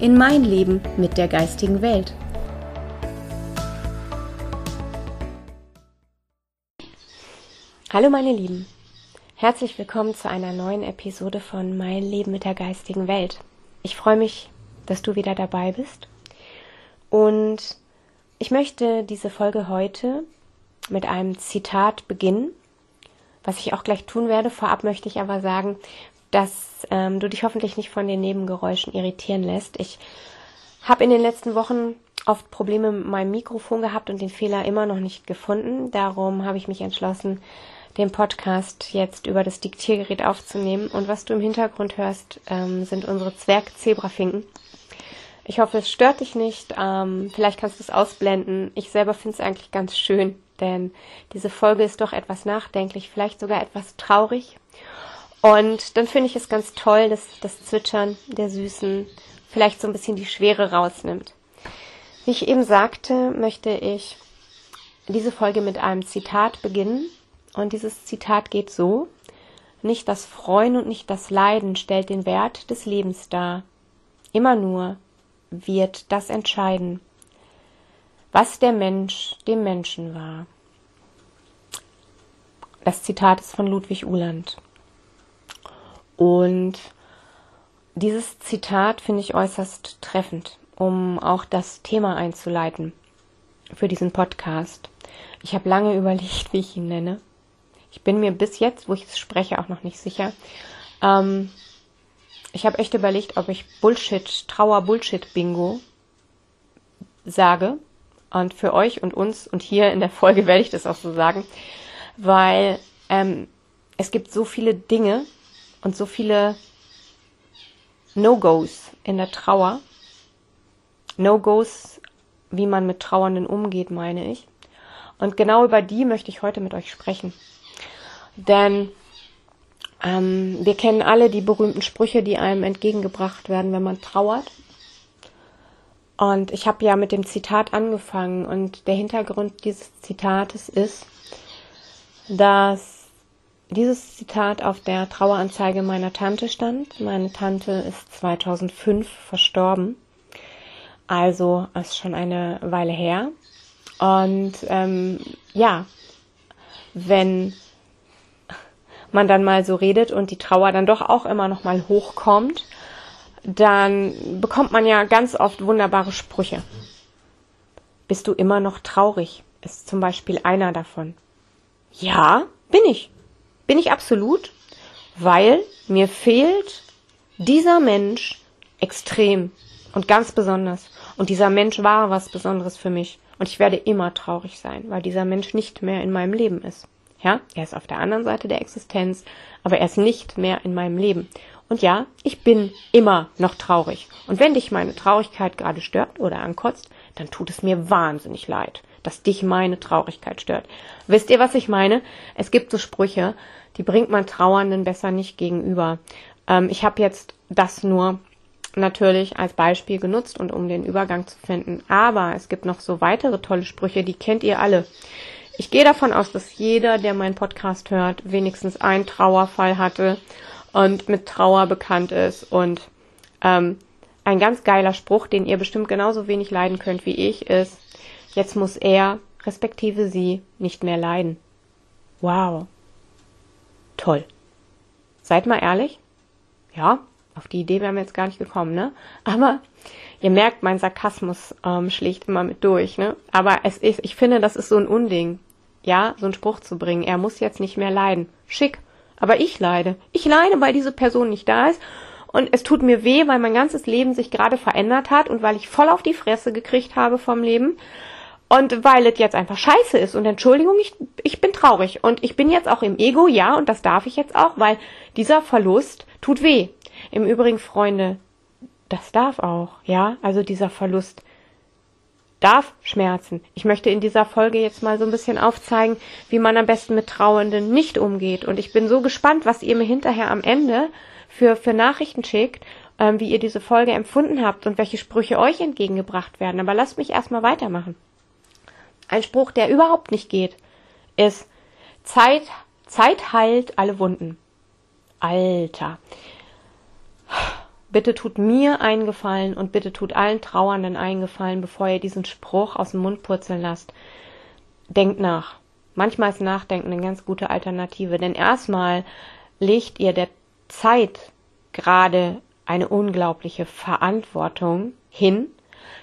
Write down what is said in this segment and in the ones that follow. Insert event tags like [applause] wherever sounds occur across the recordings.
in mein Leben mit der geistigen Welt. Hallo meine Lieben, herzlich willkommen zu einer neuen Episode von Mein Leben mit der geistigen Welt. Ich freue mich, dass du wieder dabei bist und ich möchte diese Folge heute mit einem Zitat beginnen, was ich auch gleich tun werde. Vorab möchte ich aber sagen, dass ähm, du dich hoffentlich nicht von den Nebengeräuschen irritieren lässt. Ich habe in den letzten Wochen oft Probleme mit meinem Mikrofon gehabt und den Fehler immer noch nicht gefunden. Darum habe ich mich entschlossen, den Podcast jetzt über das Diktiergerät aufzunehmen. Und was du im Hintergrund hörst, ähm, sind unsere Zwerg-Zebrafinken. Ich hoffe, es stört dich nicht. Ähm, vielleicht kannst du es ausblenden. Ich selber finde es eigentlich ganz schön, denn diese Folge ist doch etwas nachdenklich, vielleicht sogar etwas traurig. Und dann finde ich es ganz toll, dass das Zwitschern der Süßen vielleicht so ein bisschen die Schwere rausnimmt. Wie ich eben sagte, möchte ich diese Folge mit einem Zitat beginnen. Und dieses Zitat geht so. Nicht das Freuen und nicht das Leiden stellt den Wert des Lebens dar. Immer nur wird das entscheiden, was der Mensch dem Menschen war. Das Zitat ist von Ludwig Uhland. Und dieses Zitat finde ich äußerst treffend, um auch das Thema einzuleiten für diesen Podcast. Ich habe lange [laughs] überlegt, wie ich ihn nenne. Ich bin mir bis jetzt, wo ich es spreche, auch noch nicht sicher. Ähm, ich habe echt überlegt, ob ich Bullshit, Trauer-Bullshit-Bingo sage. Und für euch und uns und hier in der Folge [laughs] werde ich das auch so sagen, weil ähm, es gibt so viele Dinge, und so viele No-Gos in der Trauer. No-Gos, wie man mit Trauernden umgeht, meine ich. Und genau über die möchte ich heute mit euch sprechen. Denn ähm, wir kennen alle die berühmten Sprüche, die einem entgegengebracht werden, wenn man trauert. Und ich habe ja mit dem Zitat angefangen und der Hintergrund dieses Zitates ist, dass dieses Zitat auf der Traueranzeige meiner Tante stand. Meine Tante ist 2005 verstorben. Also ist schon eine Weile her. Und ähm, ja, wenn man dann mal so redet und die Trauer dann doch auch immer noch mal hochkommt, dann bekommt man ja ganz oft wunderbare Sprüche. Bist du immer noch traurig? Ist zum Beispiel einer davon. Ja, bin ich. Bin ich absolut, weil mir fehlt dieser Mensch extrem und ganz besonders. Und dieser Mensch war was Besonderes für mich. Und ich werde immer traurig sein, weil dieser Mensch nicht mehr in meinem Leben ist. Ja, er ist auf der anderen Seite der Existenz, aber er ist nicht mehr in meinem Leben. Und ja, ich bin immer noch traurig. Und wenn dich meine Traurigkeit gerade stört oder ankotzt, dann tut es mir wahnsinnig leid, dass dich meine Traurigkeit stört. Wisst ihr, was ich meine? Es gibt so Sprüche, die bringt man Trauernden besser nicht gegenüber. Ähm, ich habe jetzt das nur natürlich als Beispiel genutzt und um den Übergang zu finden. Aber es gibt noch so weitere tolle Sprüche, die kennt ihr alle. Ich gehe davon aus, dass jeder, der meinen Podcast hört, wenigstens einen Trauerfall hatte und mit Trauer bekannt ist. Und ähm, ein ganz geiler Spruch, den ihr bestimmt genauso wenig leiden könnt wie ich, ist, jetzt muss er, respektive sie, nicht mehr leiden. Wow toll. Seid mal ehrlich. Ja, auf die Idee wären wir jetzt gar nicht gekommen, ne? Aber ihr merkt, mein Sarkasmus ähm, schlägt immer mit durch, ne? Aber es ist, ich finde, das ist so ein Unding, ja, so einen Spruch zu bringen. Er muss jetzt nicht mehr leiden. Schick. Aber ich leide. Ich leide, weil diese Person nicht da ist. Und es tut mir weh, weil mein ganzes Leben sich gerade verändert hat und weil ich voll auf die Fresse gekriegt habe vom Leben. Und weil es jetzt einfach scheiße ist und Entschuldigung, ich, ich bin traurig und ich bin jetzt auch im Ego, ja, und das darf ich jetzt auch, weil dieser Verlust tut weh. Im Übrigen, Freunde, das darf auch, ja, also dieser Verlust darf schmerzen. Ich möchte in dieser Folge jetzt mal so ein bisschen aufzeigen, wie man am besten mit Trauernden nicht umgeht. Und ich bin so gespannt, was ihr mir hinterher am Ende für, für Nachrichten schickt, ähm, wie ihr diese Folge empfunden habt und welche Sprüche euch entgegengebracht werden. Aber lasst mich erstmal weitermachen. Ein Spruch, der überhaupt nicht geht, ist Zeit, Zeit heilt alle Wunden. Alter. Bitte tut mir einen Gefallen und bitte tut allen Trauernden einen Gefallen, bevor ihr diesen Spruch aus dem Mund purzeln lasst. Denkt nach. Manchmal ist Nachdenken eine ganz gute Alternative, denn erstmal legt ihr der Zeit gerade eine unglaubliche Verantwortung hin.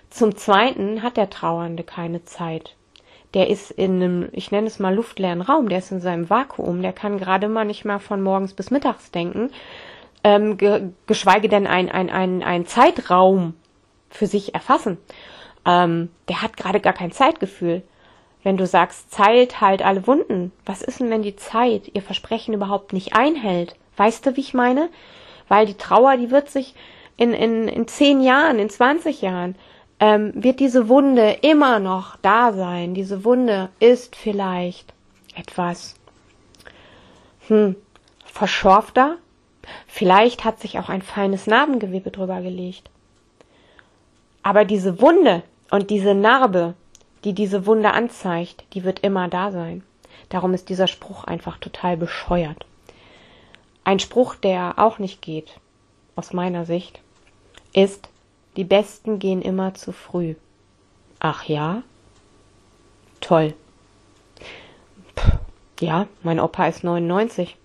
Zum Zweiten hat der Trauernde keine Zeit. Der ist in einem, ich nenne es mal luftleeren Raum, der ist in seinem Vakuum, der kann gerade mal nicht mal von morgens bis mittags denken, ähm, ge geschweige denn ein, ein, ein, ein Zeitraum für sich erfassen. Ähm, der hat gerade gar kein Zeitgefühl. Wenn du sagst, Zeit heilt alle Wunden, was ist denn, wenn die Zeit ihr Versprechen überhaupt nicht einhält? Weißt du, wie ich meine? Weil die Trauer, die wird sich in, in, in zehn Jahren, in 20 Jahren, ähm, wird diese Wunde immer noch da sein. Diese Wunde ist vielleicht etwas hm, verschorfter. Vielleicht hat sich auch ein feines Narbengewebe drüber gelegt. Aber diese Wunde und diese Narbe, die diese Wunde anzeigt, die wird immer da sein. Darum ist dieser Spruch einfach total bescheuert. Ein Spruch, der auch nicht geht, aus meiner Sicht, ist, die Besten gehen immer zu früh. Ach ja? Toll. Puh, ja, mein Opa ist 99.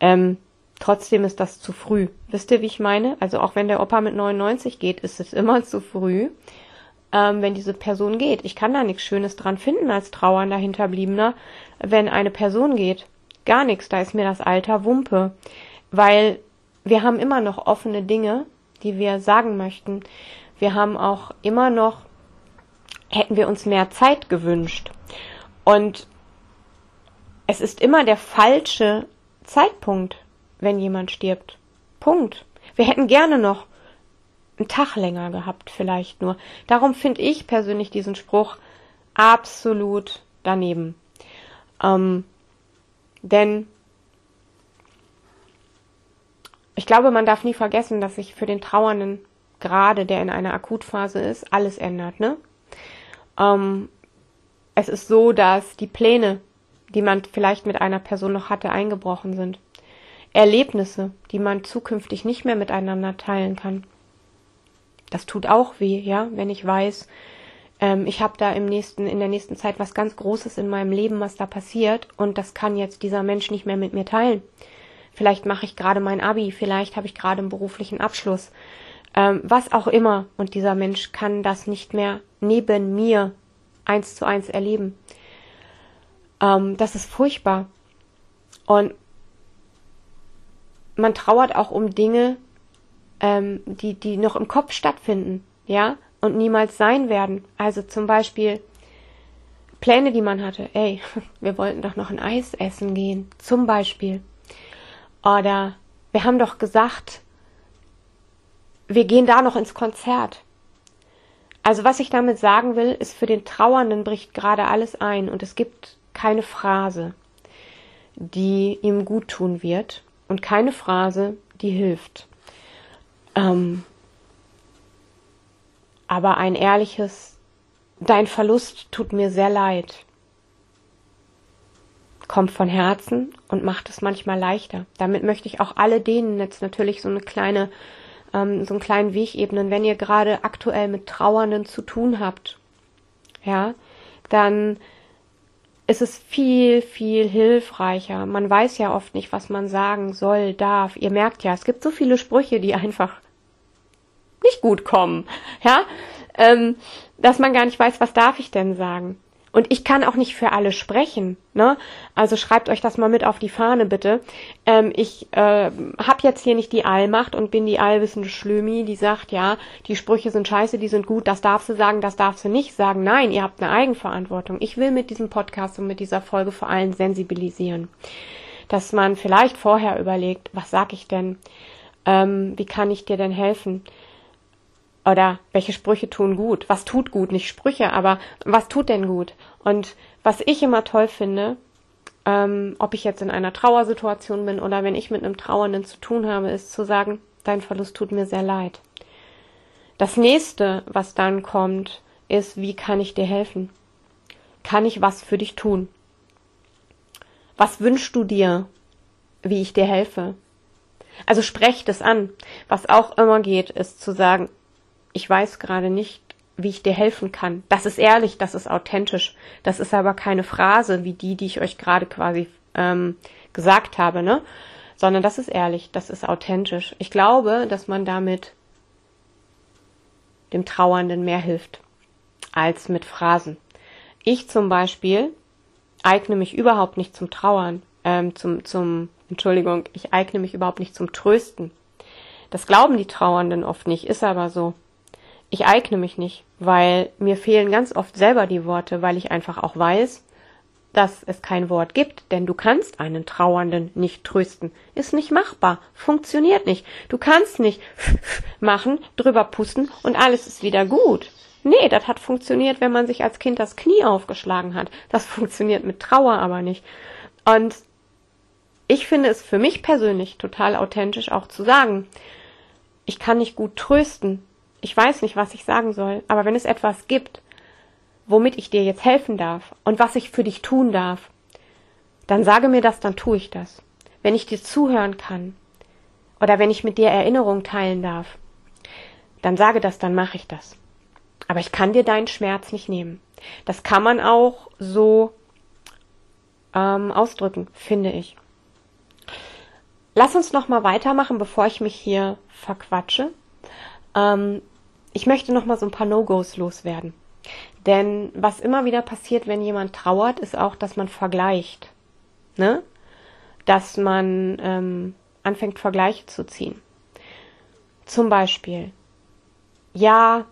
Ähm, trotzdem ist das zu früh. Wisst ihr, wie ich meine? Also auch wenn der Opa mit 99 geht, ist es immer [laughs] zu früh, ähm, wenn diese Person geht. Ich kann da nichts Schönes dran finden als trauernder Hinterbliebener, wenn eine Person geht gar nichts, da ist mir das Alter Wumpe, weil wir haben immer noch offene Dinge, die wir sagen möchten. Wir haben auch immer noch, hätten wir uns mehr Zeit gewünscht. Und es ist immer der falsche Zeitpunkt, wenn jemand stirbt. Punkt. Wir hätten gerne noch einen Tag länger gehabt, vielleicht nur. Darum finde ich persönlich diesen Spruch absolut daneben. Ähm, denn ich glaube, man darf nie vergessen, dass sich für den Trauernden, gerade der in einer Akutphase ist, alles ändert. Ne? Ähm, es ist so, dass die Pläne, die man vielleicht mit einer Person noch hatte, eingebrochen sind. Erlebnisse, die man zukünftig nicht mehr miteinander teilen kann. Das tut auch weh, ja, wenn ich weiß, ähm, ich habe da im nächsten, in der nächsten Zeit was ganz Großes in meinem Leben, was da passiert und das kann jetzt dieser Mensch nicht mehr mit mir teilen. Vielleicht mache ich gerade mein Abi, vielleicht habe ich gerade einen beruflichen Abschluss, ähm, was auch immer und dieser Mensch kann das nicht mehr neben mir eins zu eins erleben. Ähm, das ist furchtbar und man trauert auch um Dinge, ähm, die, die noch im Kopf stattfinden, ja und niemals sein werden. Also zum Beispiel Pläne, die man hatte. Ey, [laughs] wir wollten doch noch ein Eis essen gehen. Zum Beispiel. Oder wir haben doch gesagt, wir gehen da noch ins Konzert. Also was ich damit sagen will, ist, für den Trauernden bricht gerade alles ein und es gibt keine Phrase, die ihm gut tun wird und keine Phrase, die hilft. Ähm, aber ein ehrliches, dein Verlust tut mir sehr leid, kommt von Herzen und macht es manchmal leichter. Damit möchte ich auch alle denen jetzt natürlich so eine kleine, ähm, so einen kleinen Weg ebnen, wenn ihr gerade aktuell mit Trauernden zu tun habt, ja, dann ist es viel, viel hilfreicher. Man weiß ja oft nicht, was man sagen soll, darf. Ihr merkt ja, es gibt so viele Sprüche, die einfach nicht gut kommen, ja, ähm, dass man gar nicht weiß, was darf ich denn sagen. Und ich kann auch nicht für alle sprechen. Ne? Also schreibt euch das mal mit auf die Fahne, bitte. Ähm, ich äh, habe jetzt hier nicht die Allmacht und bin die allwissende Schlömi, die sagt, ja, die Sprüche sind scheiße, die sind gut, das darfst du sagen, das darfst du nicht sagen. Nein, ihr habt eine Eigenverantwortung. Ich will mit diesem Podcast und mit dieser Folge vor allem sensibilisieren. Dass man vielleicht vorher überlegt, was sag ich denn? Ähm, wie kann ich dir denn helfen? Oder welche Sprüche tun gut? Was tut gut? Nicht Sprüche, aber was tut denn gut? Und was ich immer toll finde, ähm, ob ich jetzt in einer Trauersituation bin oder wenn ich mit einem Trauernden zu tun habe, ist zu sagen, dein Verlust tut mir sehr leid. Das nächste, was dann kommt, ist, wie kann ich dir helfen? Kann ich was für dich tun? Was wünschst du dir, wie ich dir helfe? Also sprecht es an. Was auch immer geht, ist zu sagen, ich weiß gerade nicht, wie ich dir helfen kann. Das ist ehrlich, das ist authentisch. Das ist aber keine Phrase wie die, die ich euch gerade quasi ähm, gesagt habe, ne? Sondern das ist ehrlich, das ist authentisch. Ich glaube, dass man damit dem Trauernden mehr hilft als mit Phrasen. Ich zum Beispiel eigne mich überhaupt nicht zum Trauern, ähm, zum, zum, Entschuldigung, ich eigne mich überhaupt nicht zum Trösten. Das glauben die Trauernden oft nicht, ist aber so. Ich eigne mich nicht, weil mir fehlen ganz oft selber die Worte, weil ich einfach auch weiß, dass es kein Wort gibt, denn du kannst einen Trauernden nicht trösten. Ist nicht machbar, funktioniert nicht. Du kannst nicht [laughs] machen, drüber pusten und alles ist wieder gut. Nee, das hat funktioniert, wenn man sich als Kind das Knie aufgeschlagen hat. Das [laughs] funktioniert mit Trauer aber nicht. Und ich finde es für mich persönlich total authentisch auch zu sagen, ich kann nicht gut trösten. Ich weiß nicht, was ich sagen soll, aber wenn es etwas gibt, womit ich dir jetzt helfen darf und was ich für dich tun darf, dann sage mir das, dann tue ich das. Wenn ich dir zuhören kann oder wenn ich mit dir Erinnerung teilen darf, dann sage das, dann mache ich das. Aber ich kann dir deinen Schmerz nicht nehmen. Das kann man auch so ähm, ausdrücken, finde ich. Lass uns noch mal weitermachen, bevor ich mich hier verquatsche. Ähm, ich möchte noch mal so ein paar No-Gos loswerden. Denn was immer wieder passiert, wenn jemand trauert, ist auch, dass man vergleicht. Ne? Dass man ähm, anfängt, Vergleiche zu ziehen. Zum Beispiel, ja,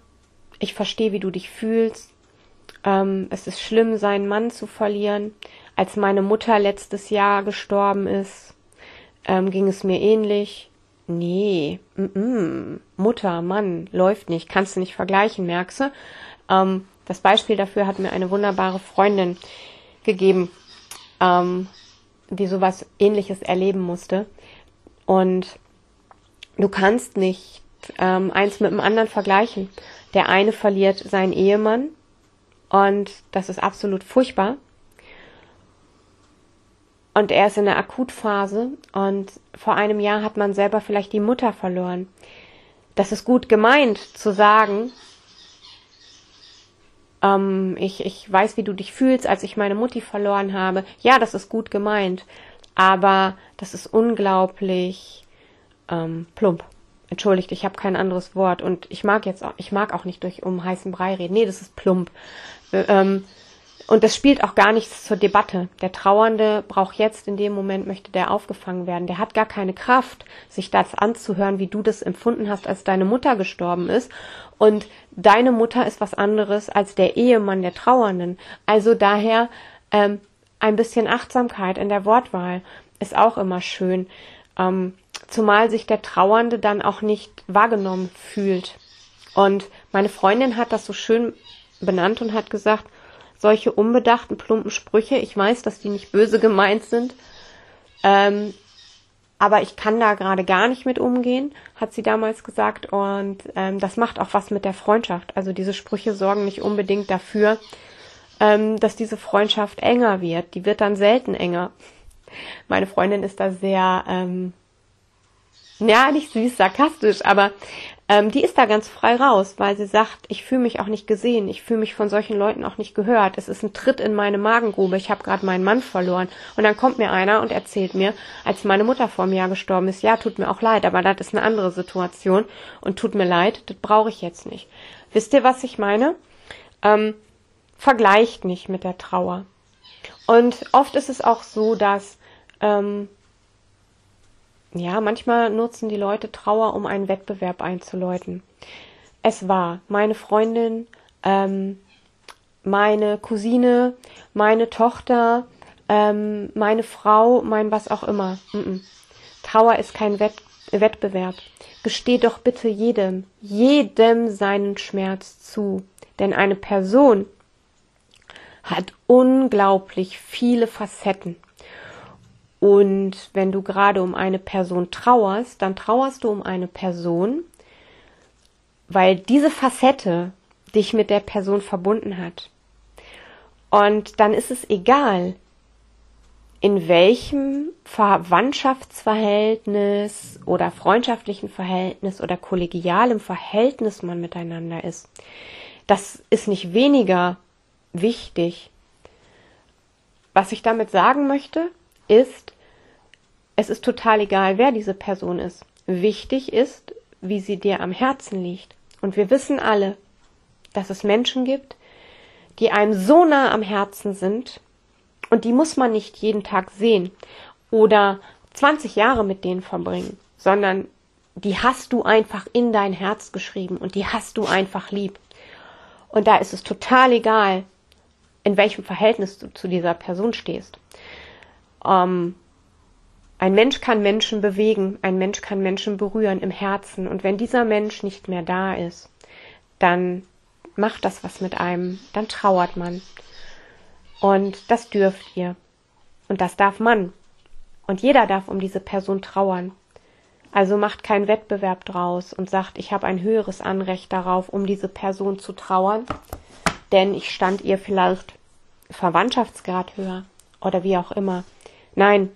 ich verstehe, wie du dich fühlst. Ähm, es ist schlimm, seinen Mann zu verlieren. Als meine Mutter letztes Jahr gestorben ist, ähm, ging es mir ähnlich. Nee, m -m. Mutter, Mann, läuft nicht, kannst du nicht vergleichen, merkst du? Ähm, das Beispiel dafür hat mir eine wunderbare Freundin gegeben, ähm, die sowas ähnliches erleben musste. Und du kannst nicht ähm, eins mit dem anderen vergleichen. Der eine verliert seinen Ehemann und das ist absolut furchtbar. Und er ist in der Akutphase und vor einem Jahr hat man selber vielleicht die Mutter verloren. Das ist gut gemeint zu sagen, ähm, ich, ich weiß, wie du dich fühlst, als ich meine Mutti verloren habe. Ja, das ist gut gemeint, aber das ist unglaublich ähm, plump. Entschuldigt, ich habe kein anderes Wort und ich mag jetzt auch, ich mag auch nicht durch um heißen Brei reden. Nee, das ist plump. Ähm, und das spielt auch gar nichts zur Debatte. Der Trauernde braucht jetzt in dem Moment, möchte der aufgefangen werden. Der hat gar keine Kraft, sich das anzuhören, wie du das empfunden hast, als deine Mutter gestorben ist. Und deine Mutter ist was anderes als der Ehemann der Trauernden. Also daher ähm, ein bisschen Achtsamkeit in der Wortwahl ist auch immer schön. Ähm, zumal sich der Trauernde dann auch nicht wahrgenommen fühlt. Und meine Freundin hat das so schön benannt und hat gesagt, solche unbedachten, plumpen Sprüche, ich weiß, dass die nicht böse gemeint sind, ähm, aber ich kann da gerade gar nicht mit umgehen, hat sie damals gesagt. Und ähm, das macht auch was mit der Freundschaft. Also diese Sprüche sorgen nicht unbedingt dafür, ähm, dass diese Freundschaft enger wird. Die wird dann selten enger. Meine Freundin ist da sehr ähm, ja, nicht süß, sarkastisch, aber ähm, die ist da ganz frei raus, weil sie sagt, ich fühle mich auch nicht gesehen, ich fühle mich von solchen Leuten auch nicht gehört. Es ist ein Tritt in meine Magengrube, ich habe gerade meinen Mann verloren. Und dann kommt mir einer und erzählt mir, als meine Mutter vor mir gestorben ist, ja, tut mir auch leid, aber das ist eine andere Situation und tut mir leid, das brauche ich jetzt nicht. Wisst ihr, was ich meine? Ähm, vergleicht nicht mit der Trauer. Und oft ist es auch so, dass ähm, ja, manchmal nutzen die Leute Trauer, um einen Wettbewerb einzuläuten. Es war meine Freundin, ähm, meine Cousine, meine Tochter, ähm, meine Frau, mein was auch immer. Mm -mm. Trauer ist kein Wett Wettbewerb. Gesteh doch bitte jedem, jedem seinen Schmerz zu. Denn eine Person hat unglaublich viele Facetten. Und wenn du gerade um eine Person trauerst, dann trauerst du um eine Person, weil diese Facette dich mit der Person verbunden hat. Und dann ist es egal, in welchem Verwandtschaftsverhältnis oder freundschaftlichen Verhältnis oder kollegialem Verhältnis man miteinander ist. Das ist nicht weniger wichtig. Was ich damit sagen möchte, ist, es ist total egal, wer diese Person ist. Wichtig ist, wie sie dir am Herzen liegt. Und wir wissen alle, dass es Menschen gibt, die einem so nah am Herzen sind, und die muss man nicht jeden Tag sehen oder 20 Jahre mit denen verbringen, sondern die hast du einfach in dein Herz geschrieben und die hast du einfach lieb. Und da ist es total egal, in welchem Verhältnis du zu dieser Person stehst. Ähm, ein Mensch kann Menschen bewegen, ein Mensch kann Menschen berühren im Herzen. Und wenn dieser Mensch nicht mehr da ist, dann macht das was mit einem, dann trauert man. Und das dürft ihr. Und das darf man. Und jeder darf um diese Person trauern. Also macht keinen Wettbewerb draus und sagt, ich habe ein höheres Anrecht darauf, um diese Person zu trauern, denn ich stand ihr vielleicht Verwandtschaftsgrad höher oder wie auch immer. Nein,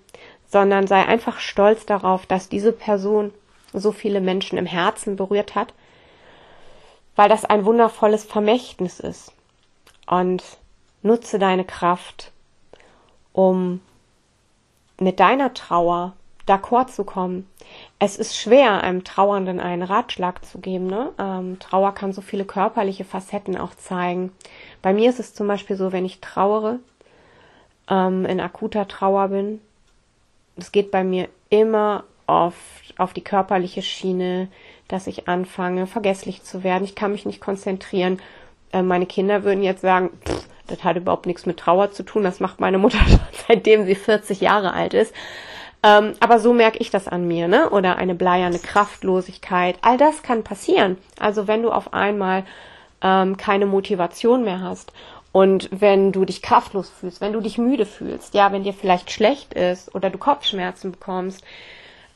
sondern sei einfach stolz darauf, dass diese Person so viele Menschen im Herzen berührt hat, weil das ein wundervolles Vermächtnis ist. Und Nutze deine Kraft, um mit deiner Trauer d'accord zu kommen. Es ist schwer, einem Trauernden einen Ratschlag zu geben. Ne? Ähm, Trauer kann so viele körperliche Facetten auch zeigen. Bei mir ist es zum Beispiel so, wenn ich trauere, ähm, in akuter Trauer bin, es geht bei mir immer oft auf die körperliche Schiene, dass ich anfange, vergesslich zu werden. Ich kann mich nicht konzentrieren. Äh, meine Kinder würden jetzt sagen, das hat überhaupt nichts mit Trauer zu tun. Das macht meine Mutter [laughs] schon seitdem sie 40 Jahre alt ist. Ähm, aber so merke ich das an mir, ne? Oder eine bleierne Kraftlosigkeit. All das kann passieren. Also wenn du auf einmal ähm, keine Motivation mehr hast und wenn du dich kraftlos fühlst, wenn du dich müde fühlst, ja, wenn dir vielleicht schlecht ist oder du Kopfschmerzen bekommst,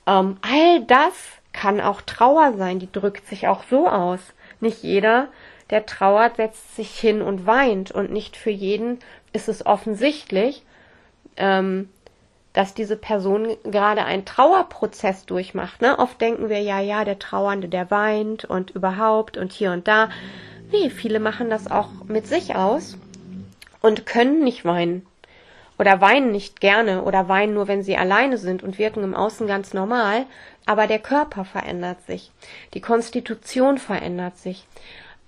ähm, all das kann auch Trauer sein. Die drückt sich auch so aus. Nicht jeder der trauert, setzt sich hin und weint. Und nicht für jeden ist es offensichtlich, ähm, dass diese Person gerade einen Trauerprozess durchmacht. Ne? Oft denken wir ja, ja, der Trauernde, der weint und überhaupt und hier und da. Nee, viele machen das auch mit sich aus und können nicht weinen. Oder weinen nicht gerne oder weinen nur, wenn sie alleine sind und wirken im Außen ganz normal. Aber der Körper verändert sich. Die Konstitution verändert sich.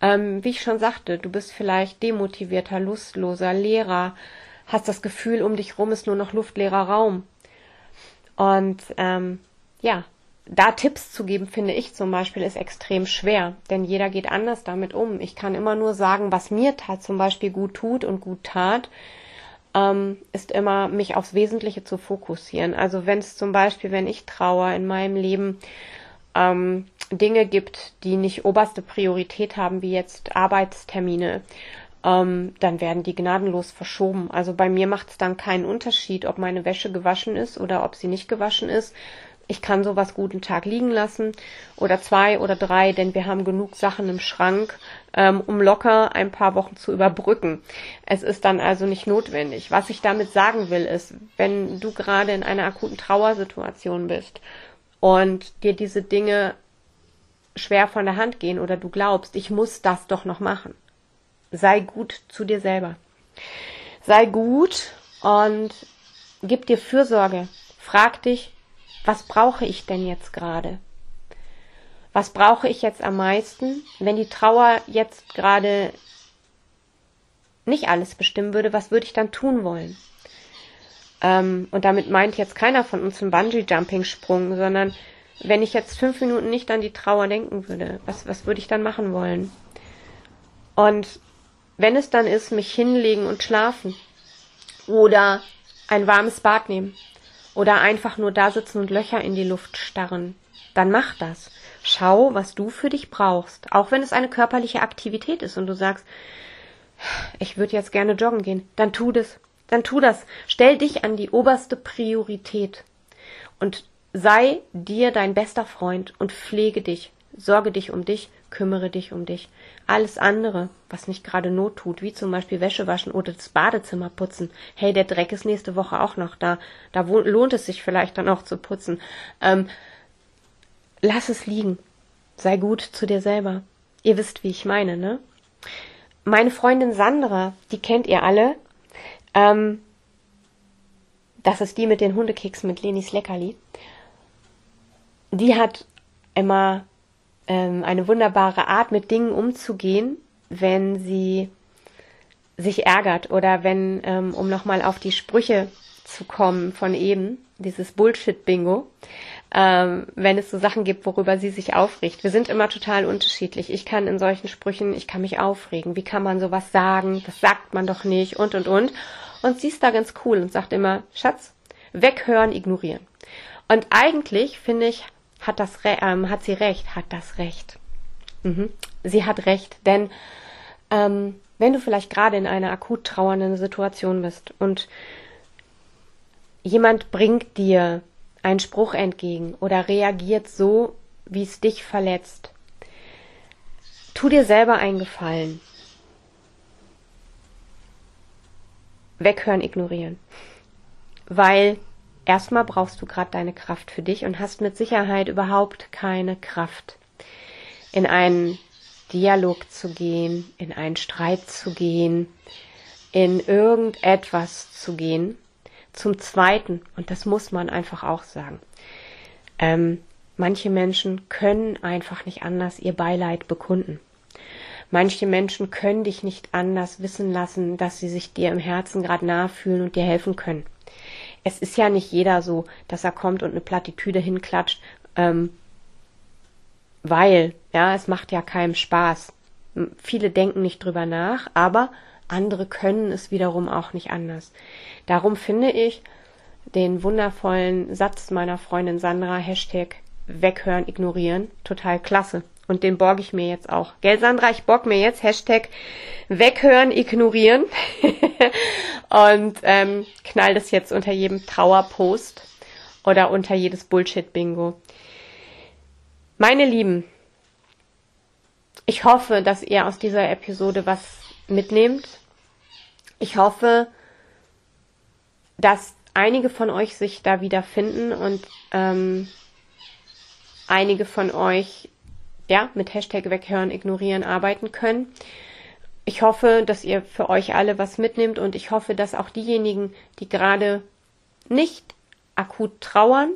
Ähm, wie ich schon sagte, du bist vielleicht demotivierter, lustloser, leerer, hast das Gefühl, um dich rum ist nur noch luftleerer Raum. Und ähm, ja, da Tipps zu geben, finde ich zum Beispiel, ist extrem schwer, denn jeder geht anders damit um. Ich kann immer nur sagen, was mir tat, zum Beispiel gut tut und gut tat, ähm, ist immer, mich aufs Wesentliche zu fokussieren. Also wenn es zum Beispiel, wenn ich Trauer in meinem Leben ähm, Dinge gibt, die nicht oberste Priorität haben, wie jetzt Arbeitstermine, ähm, dann werden die gnadenlos verschoben. Also bei mir macht es dann keinen Unterschied, ob meine Wäsche gewaschen ist oder ob sie nicht gewaschen ist. Ich kann sowas guten Tag liegen lassen oder zwei oder drei, denn wir haben genug Sachen im Schrank, ähm, um locker ein paar Wochen zu überbrücken. Es ist dann also nicht notwendig. Was ich damit sagen will, ist, wenn du gerade in einer akuten Trauersituation bist und dir diese Dinge schwer von der Hand gehen oder du glaubst, ich muss das doch noch machen. Sei gut zu dir selber. Sei gut und gib dir Fürsorge. Frag dich, was brauche ich denn jetzt gerade? Was brauche ich jetzt am meisten? Wenn die Trauer jetzt gerade nicht alles bestimmen würde, was würde ich dann tun wollen? Ähm, und damit meint jetzt keiner von uns einen Bungee-Jumping-Sprung, sondern wenn ich jetzt fünf Minuten nicht an die Trauer denken würde, was, was würde ich dann machen wollen? Und wenn es dann ist, mich hinlegen und schlafen oder ein warmes Bad nehmen oder einfach nur da sitzen und Löcher in die Luft starren, dann mach das. Schau, was du für dich brauchst. Auch wenn es eine körperliche Aktivität ist und du sagst, ich würde jetzt gerne joggen gehen, dann tu das. Dann tu das. Stell dich an die oberste Priorität und sei dir dein bester Freund und pflege dich. Sorge dich um dich, kümmere dich um dich. Alles andere, was nicht gerade Not tut, wie zum Beispiel Wäsche waschen oder das Badezimmer putzen. Hey, der Dreck ist nächste Woche auch noch da. Da lohnt es sich vielleicht dann auch zu putzen. Ähm, lass es liegen. Sei gut zu dir selber. Ihr wisst, wie ich meine, ne? Meine Freundin Sandra, die kennt ihr alle. Ähm, das ist die mit den Hundekeksen mit Lenis Leckerli. Die hat immer ähm, eine wunderbare Art, mit Dingen umzugehen, wenn sie sich ärgert oder wenn, ähm, um nochmal auf die Sprüche zu kommen von eben, dieses Bullshit-Bingo, ähm, wenn es so Sachen gibt, worüber sie sich aufregt. Wir sind immer total unterschiedlich. Ich kann in solchen Sprüchen, ich kann mich aufregen. Wie kann man sowas sagen? Das sagt man doch nicht und und und. Und sie ist da ganz cool und sagt immer, Schatz, weghören, ignorieren. Und eigentlich finde ich, hat das ähm, hat sie recht, hat das recht. Mhm. Sie hat recht, denn ähm, wenn du vielleicht gerade in einer akut trauernden Situation bist und jemand bringt dir einen Spruch entgegen oder reagiert so, wie es dich verletzt, tu dir selber einen Gefallen. Weghören, ignorieren. Weil erstmal brauchst du gerade deine Kraft für dich und hast mit Sicherheit überhaupt keine Kraft, in einen Dialog zu gehen, in einen Streit zu gehen, in irgendetwas zu gehen. Zum Zweiten, und das muss man einfach auch sagen, ähm, manche Menschen können einfach nicht anders ihr Beileid bekunden. Manche Menschen können dich nicht anders wissen lassen, dass sie sich dir im Herzen gerade nahe fühlen und dir helfen können es ist ja nicht jeder so, dass er kommt und eine Plattitüde hinklatscht, ähm, weil, ja, es macht ja keinem Spaß. Viele denken nicht drüber nach, aber andere können es wiederum auch nicht anders. Darum finde ich den wundervollen Satz meiner Freundin Sandra, Hashtag weghören, ignorieren, total klasse. Und den borge ich mir jetzt auch. Gell, Sandra, ich borg mir jetzt Hashtag weghören, ignorieren. [laughs] und ähm, knall das jetzt unter jedem Trauerpost oder unter jedes Bullshit-Bingo. Meine Lieben, ich hoffe, dass ihr aus dieser Episode was mitnehmt. Ich hoffe, dass einige von euch sich da wieder finden und ähm, einige von euch ja, mit Hashtag weghören, ignorieren arbeiten können. Ich hoffe, dass ihr für euch alle was mitnimmt und ich hoffe, dass auch diejenigen, die gerade nicht akut trauern,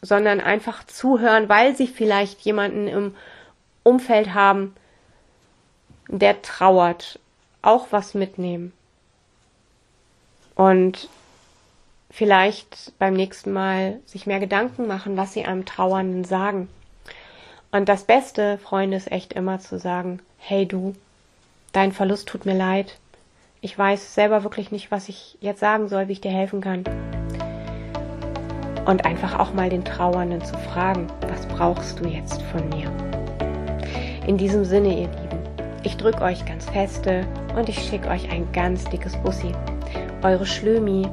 sondern einfach zuhören, weil sie vielleicht jemanden im Umfeld haben, der trauert, auch was mitnehmen. Und vielleicht beim nächsten Mal sich mehr Gedanken machen, was sie einem Trauernden sagen. Und das Beste, Freunde, ist echt immer zu sagen, hey du, dein Verlust tut mir leid. Ich weiß selber wirklich nicht, was ich jetzt sagen soll, wie ich dir helfen kann. Und einfach auch mal den Trauernden zu fragen, was brauchst du jetzt von mir? In diesem Sinne, ihr Lieben, ich drücke euch ganz feste und ich schicke euch ein ganz dickes Bussi. Eure Schlömi.